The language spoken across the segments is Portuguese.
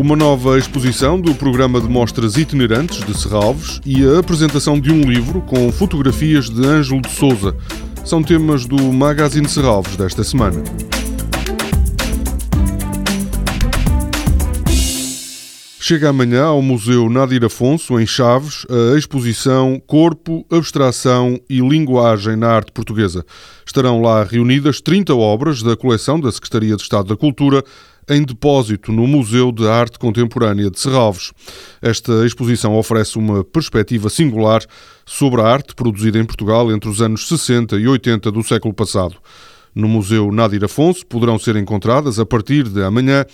uma nova exposição do programa de mostras itinerantes de Serralves e a apresentação de um livro com fotografias de Ângelo de Souza. São temas do Magazine Serralves desta semana. Chega amanhã ao Museu Nadir Afonso, em Chaves, a exposição Corpo, Abstração e Linguagem na Arte Portuguesa. Estarão lá reunidas 30 obras da coleção da Secretaria de Estado da Cultura em depósito no Museu de Arte Contemporânea de Serralves. Esta exposição oferece uma perspectiva singular sobre a arte produzida em Portugal entre os anos 60 e 80 do século passado. No Museu Nadir Afonso poderão ser encontradas, a partir de amanhã,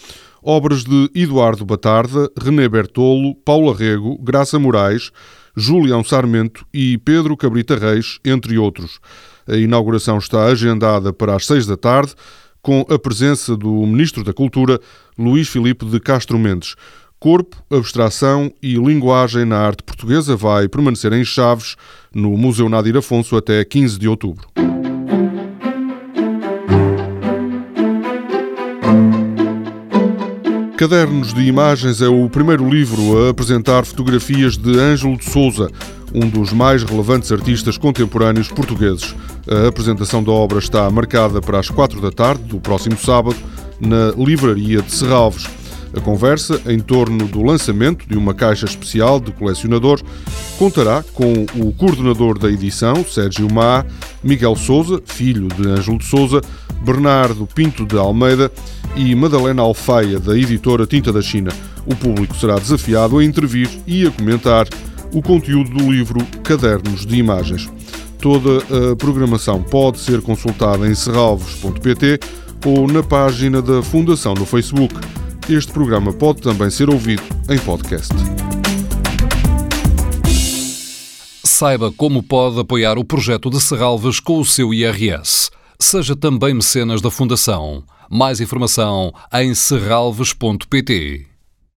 obras de Eduardo Batarda, René Bertolo, Paula Rego, Graça Moraes, Julião Sarmento e Pedro Cabrita Reis, entre outros. A inauguração está agendada para as seis da tarde, com a presença do Ministro da Cultura, Luís Filipe de Castro Mendes. Corpo, Abstração e Linguagem na Arte Portuguesa vai permanecer em Chaves, no Museu Nadir Afonso, até 15 de outubro. Cadernos de Imagens é o primeiro livro a apresentar fotografias de Ângelo de Souza, um dos mais relevantes artistas contemporâneos portugueses. A apresentação da obra está marcada para as quatro da tarde do próximo sábado na Livraria de Serralves. A conversa, em torno do lançamento de uma caixa especial de colecionador, contará com o coordenador da edição, Sérgio Má, Miguel Souza, filho de Ângelo de Souza, Bernardo Pinto de Almeida e Madalena Alfeia, da editora Tinta da China. O público será desafiado a intervir e a comentar o conteúdo do livro Cadernos de Imagens. Toda a programação pode ser consultada em serralvos.pt ou na página da Fundação no Facebook. Este programa pode também ser ouvido em podcast. Saiba como pode apoiar o projeto de Serralves com o seu IRS. Seja também mecenas da Fundação. Mais informação em serralves.pt.